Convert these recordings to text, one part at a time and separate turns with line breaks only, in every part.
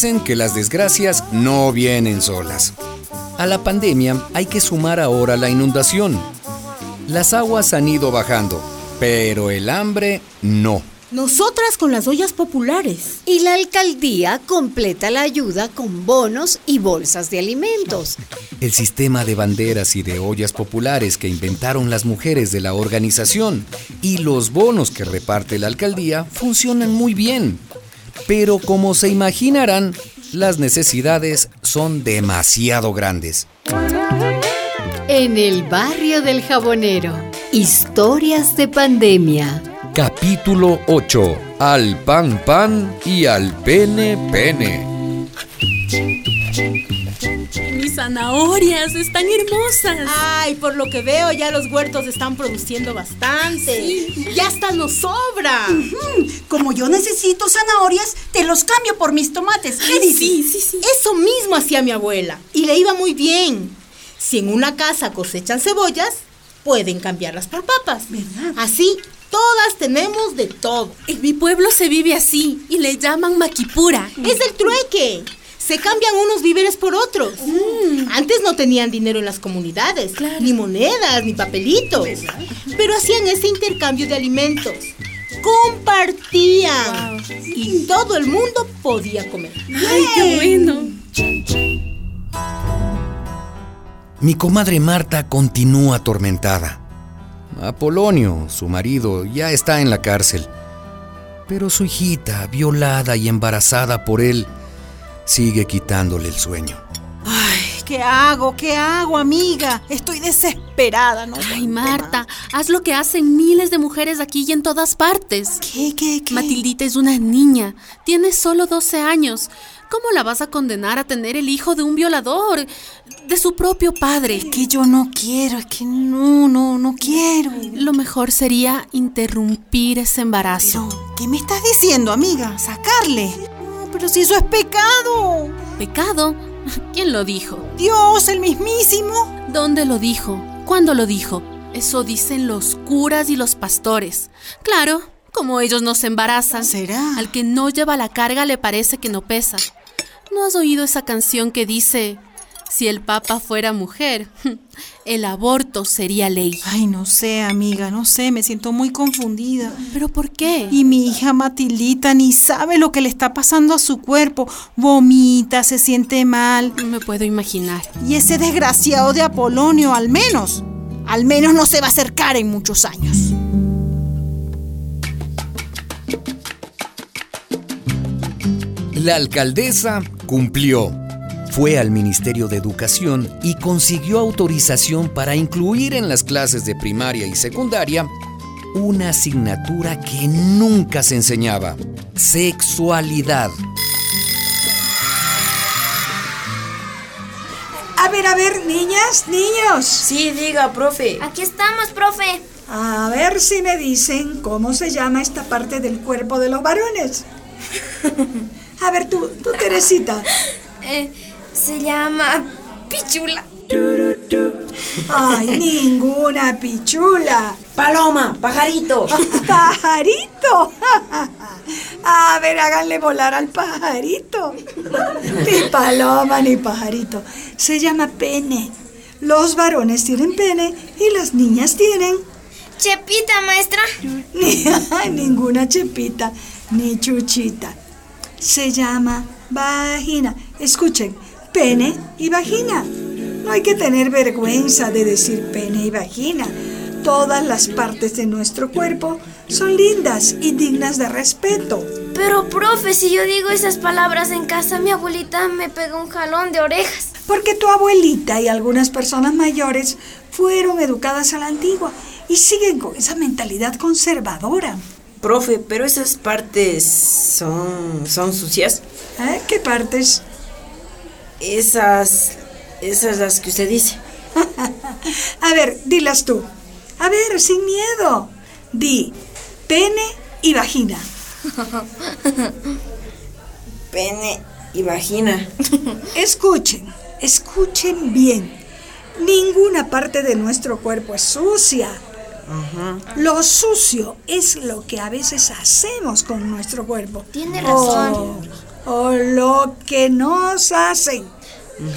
Dicen que las desgracias no vienen solas. A la pandemia hay que sumar ahora la inundación. Las aguas han ido bajando, pero el hambre no.
Nosotras con las ollas populares.
Y la alcaldía completa la ayuda con bonos y bolsas de alimentos.
El sistema de banderas y de ollas populares que inventaron las mujeres de la organización y los bonos que reparte la alcaldía funcionan muy bien. Pero como se imaginarán, las necesidades son demasiado grandes.
En el barrio del jabonero, historias de pandemia.
Capítulo 8. Al pan pan y al pene pene.
Mis zanahorias están hermosas.
Ay, por lo que veo ya los huertos están produciendo bastante. Ya hasta nos sobra.
Como yo necesito zanahorias, te los cambio por mis tomates. ¿Qué dices?
Sí, sí, sí.
Eso mismo hacía mi abuela y le iba muy bien. Si en una casa cosechan cebollas, pueden cambiarlas por papas.
¿Verdad?
Así, todas tenemos de todo.
En mi pueblo se vive así y le llaman maquipura.
Es el trueque. Se cambian unos víveres por otros. Antes no tenían dinero en las comunidades, ni monedas, ni papelitos. Pero hacían ese intercambio de alimentos. Compartían. Y todo el mundo podía comer.
Ay, qué bueno.
Mi comadre Marta continúa atormentada. Apolonio, su marido, ya está en la cárcel. Pero su hijita, violada y embarazada por él, sigue quitándole el sueño.
Ay, ¿qué hago? ¿Qué hago, amiga? Estoy desesperada, ¿no?
Ay, Marta, haz lo que hacen miles de mujeres aquí y en todas partes.
¿Qué, qué, qué?
Matildita es una niña, tiene solo 12 años. ¿Cómo la vas a condenar a tener el hijo de un violador? De su propio padre.
Es que yo no quiero, es que no, no, no quiero.
Lo mejor sería interrumpir ese embarazo.
Pero, ¿qué me estás diciendo, amiga? Sacarle. Pero si eso es pecado.
¿Pecado? ¿Quién lo dijo?
Dios, el mismísimo.
¿Dónde lo dijo? ¿Cuándo lo dijo? Eso dicen los curas y los pastores. Claro, como ellos no se embarazan.
¿Será?
Al que no lleva la carga le parece que no pesa. ¿No has oído esa canción que dice, si el Papa fuera mujer, el aborto sería ley?
Ay, no sé, amiga, no sé, me siento muy confundida.
¿Pero por qué?
Y mi hija Matildita ni sabe lo que le está pasando a su cuerpo. Vomita, se siente mal.
No me puedo imaginar.
Y ese desgraciado de Apolonio, al menos, al menos no se va a acercar en muchos años.
La alcaldesa cumplió. Fue al Ministerio de Educación y consiguió autorización para incluir en las clases de primaria y secundaria una asignatura que nunca se enseñaba, sexualidad.
A ver, a ver, niñas, niños.
Sí, diga, profe.
Aquí estamos, profe.
A ver si me dicen cómo se llama esta parte del cuerpo de los varones. A ver, tú, tú, Teresita.
Eh, se llama pichula.
Ay, ninguna pichula.
Paloma, pajarito.
¿Pajarito? A ver, háganle volar al pajarito. Ni paloma ni pajarito. Se llama pene. Los varones tienen pene y las niñas tienen.
Chepita, maestra.
Ni, ay, ninguna chepita, ni chuchita. Se llama vagina. Escuchen, pene y vagina. No hay que tener vergüenza de decir pene y vagina. Todas las partes de nuestro cuerpo son lindas y dignas de respeto.
Pero, profe, si yo digo esas palabras en casa, mi abuelita me pega un jalón de orejas.
Porque tu abuelita y algunas personas mayores fueron educadas a la antigua y siguen con esa mentalidad conservadora.
Profe, pero esas partes son, son sucias.
¿Eh? ¿Qué partes?
Esas, esas las que usted dice.
a ver, dilas tú. A ver, sin miedo. Di pene y vagina.
Pene y vagina.
Escuchen, escuchen bien. Ninguna parte de nuestro cuerpo es sucia. Lo sucio es lo que a veces hacemos con nuestro cuerpo.
Tiene razón.
O, o lo que nos hacen.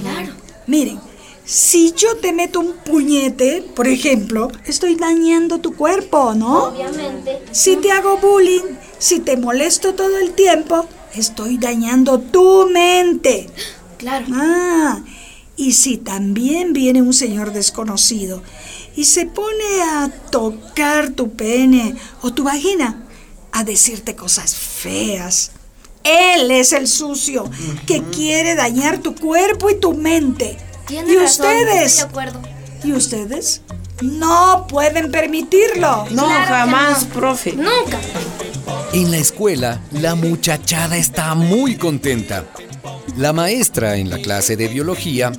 Claro.
Miren, si yo te meto un puñete, por ejemplo, estoy dañando tu cuerpo, ¿no?
Obviamente.
Si te hago bullying, si te molesto todo el tiempo, estoy dañando tu mente.
Claro.
Ah, y si también viene un señor desconocido y se pone a tocar tu pene o tu vagina, a decirte cosas feas. Él es el sucio que quiere dañar tu cuerpo y tu mente.
Tiene
y
razón,
ustedes,
Estoy de acuerdo.
y ustedes no pueden permitirlo.
No,
Claro
jamás,
no.
profe.
Nunca.
En la escuela, la muchachada está muy contenta. La maestra en la clase de biología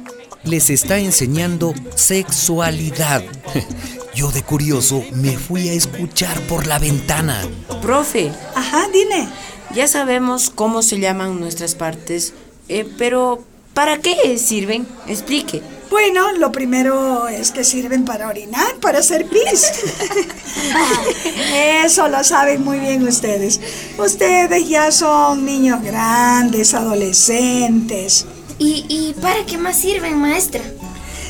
les está enseñando sexualidad. Yo de curioso me fui a escuchar por la ventana.
Profe,
Ajá, dime.
Ya sabemos cómo se llaman nuestras partes, eh, pero ¿para qué sirven? Explique.
Bueno, lo primero es que sirven para orinar, para hacer pis. Eso lo saben muy bien ustedes. Ustedes ya son niños grandes, adolescentes.
¿Y, ¿Y para qué más sirven, maestra?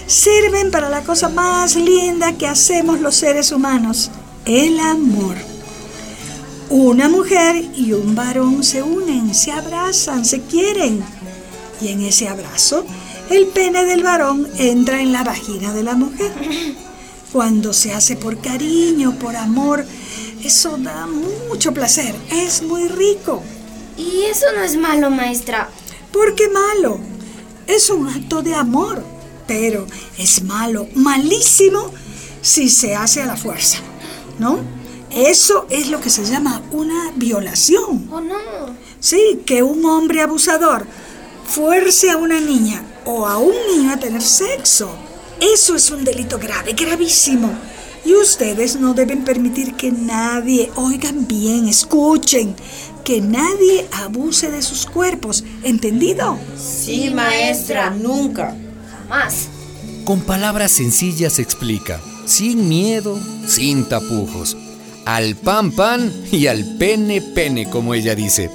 Sirven para la cosa más linda que hacemos los seres humanos, el amor. Una mujer y un varón se unen, se abrazan, se quieren. Y en ese abrazo, el pene del varón entra en la vagina de la mujer. Cuando se hace por cariño, por amor, eso da mucho placer, es muy rico.
Y eso no es malo, maestra.
¿Por qué malo? Es un acto de amor, pero es malo, malísimo, si se hace a la fuerza, ¿no? Eso es lo que se llama una violación.
¿O no?
Sí, que un hombre abusador fuerce a una niña o a un niño a tener sexo. Eso es un delito grave, gravísimo. Y ustedes no deben permitir que nadie, oigan bien, escuchen, que nadie abuse de sus cuerpos. ¿Entendido?
Sí, maestra, nunca.
Jamás.
Con palabras sencillas explica, sin miedo, sin tapujos. Al pan pan y al pene pene, como ella dice.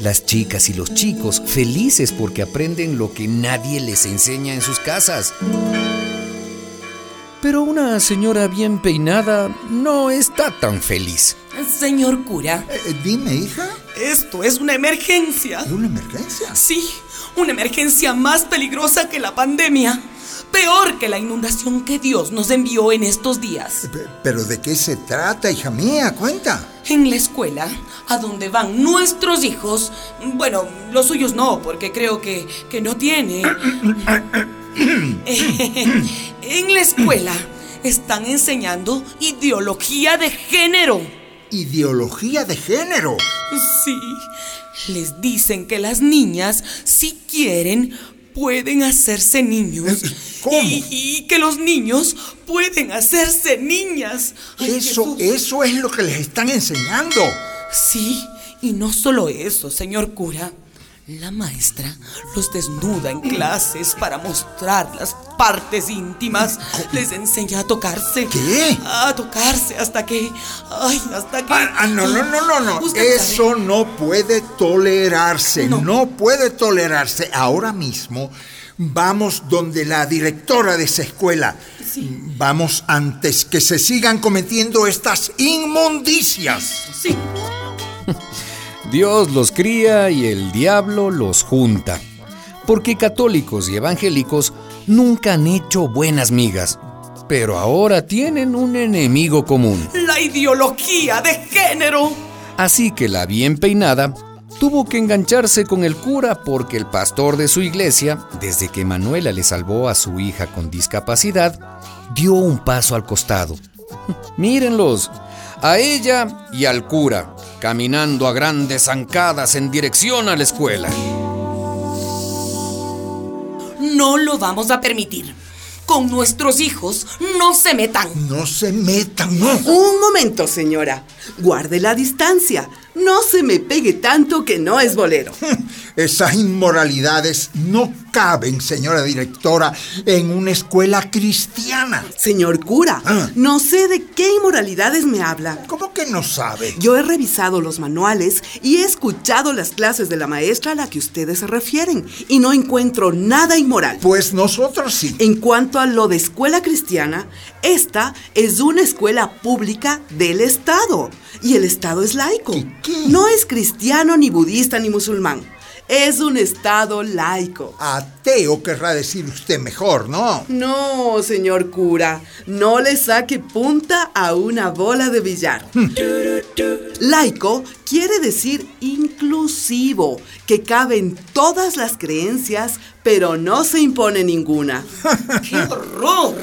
Las chicas y los chicos felices porque aprenden lo que nadie les enseña en sus casas. Pero una señora bien peinada no está tan feliz.
Señor cura,
Eh, dime, hija,
esto es una emergencia.
¿una emergencia?
Sí, una emergencia más peligrosa que la pandemia. Peor que la inundación que Dios nos envió en estos días.
Pe- ¿Pero de qué se trata, hija mía? Cuenta.
En la escuela, a donde van nuestros hijos, bueno, los suyos no, porque creo que, que no tiene. en la escuela están enseñando ideología de género.
Ideología de género.
Sí, les dicen que las niñas, si quieren, pueden hacerse niños.
¿Cómo?
Y, y que los niños pueden hacerse niñas. Ay,
Eso,
Jesús.
eso es lo que les están enseñando.
Sí, y no solo eso, señor cura. La maestra los desnuda en clases para mostrar las partes íntimas. Les enseña a tocarse.
¿Qué?
A tocarse hasta que. Ay, hasta que.
Ah, ah, no, no, no, no, no. Eso no puede tolerarse.
No.
No. puede tolerarse. Ahora mismo vamos donde la directora de esa escuela. Vamos antes que se sigan cometiendo estas inmundicias.
Sí.
Dios los cría y el diablo los junta. Porque católicos y evangélicos nunca han hecho buenas migas, pero ahora tienen un enemigo común.
La ideología de género.
Así que la bien peinada tuvo que engancharse con el cura porque el pastor de su iglesia, desde que Manuela le salvó a su hija con discapacidad, dio un paso al costado. Mírenlos, a ella y al cura, caminando a grandes zancadas en dirección a la escuela.
No lo vamos a permitir. Con nuestros hijos no se metan.
No se metan, no.
Un momento, señora. Guarde la distancia. No se me pegue tanto que no es bolero.
Esas inmoralidades no caben, señora directora, en una escuela cristiana.
Señor cura,
Ah.
no sé de qué inmoralidades me habla.
¿Cómo que no sabe?
Yo he revisado los manuales y he escuchado las clases de la maestra a la que ustedes se refieren y no encuentro nada inmoral.
Pues nosotros sí.
En cuanto a lo de escuela cristiana, esta es una escuela pública del Estado y el Estado es laico.
qué?
No es cristiano ni budista ni musulmán. Es un Estado laico.
Ateo querrá decir usted mejor, ¿no?
No, señor cura, no le saque punta a una bola de billar. Laico quiere decir inclusivo, que caben todas las creencias, pero no se impone ninguna.
¡Qué horror!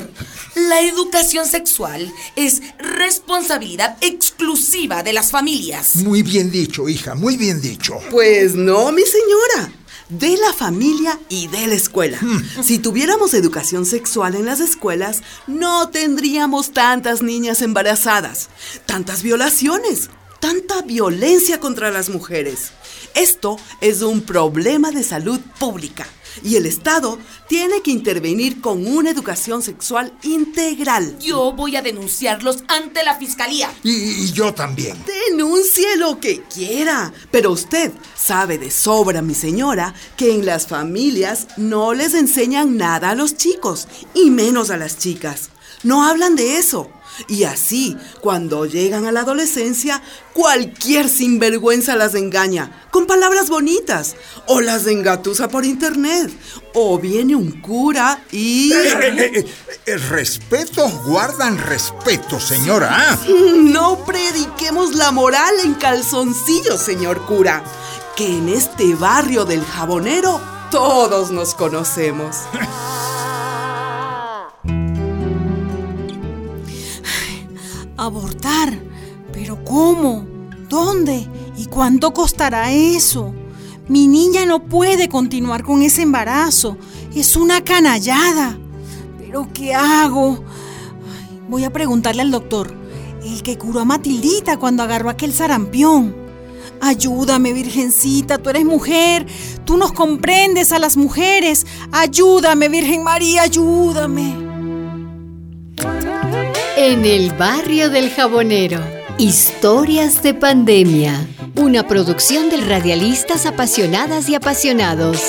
La educación sexual es responsabilidad exclusiva de las familias.
Muy bien dicho, hija, muy bien dicho.
Pues no, mi señora. De la familia y de la escuela. Si tuviéramos educación sexual en las escuelas, no tendríamos tantas niñas embarazadas, tantas violaciones, tanta violencia contra las mujeres. Esto es un problema de salud pública y el Estado tiene que intervenir con una educación sexual integral.
Yo voy a denunciarlos ante la fiscalía.
Y, y yo también.
Denuncie lo que quiera, pero usted sabe de sobra, mi señora, que en las familias no les enseñan nada a los chicos, y menos a las chicas. No hablan de eso. Y así, cuando llegan a la adolescencia, cualquier sinvergüenza las engaña con palabras bonitas, o las engatusa por internet, o viene un cura y...
Eh, eh, eh, eh, respetos guardan respeto, señora.
No prediquemos la moral en calzoncillos, señor cura. Que en este barrio del jabonero todos nos conocemos.
Abortar. ¿Pero cómo? ¿Dónde? ¿Y cuánto costará eso? Mi niña no puede continuar con ese embarazo. Es una canallada. ¿Pero qué hago? Voy a preguntarle al doctor, el que curó a Matildita cuando agarró aquel sarampión. Ayúdame, Virgencita, tú eres mujer, tú nos comprendes a las mujeres. Ayúdame, Virgen María, ayúdame.
En el barrio del jabonero. Historias de pandemia. Una producción de radialistas apasionadas y apasionados.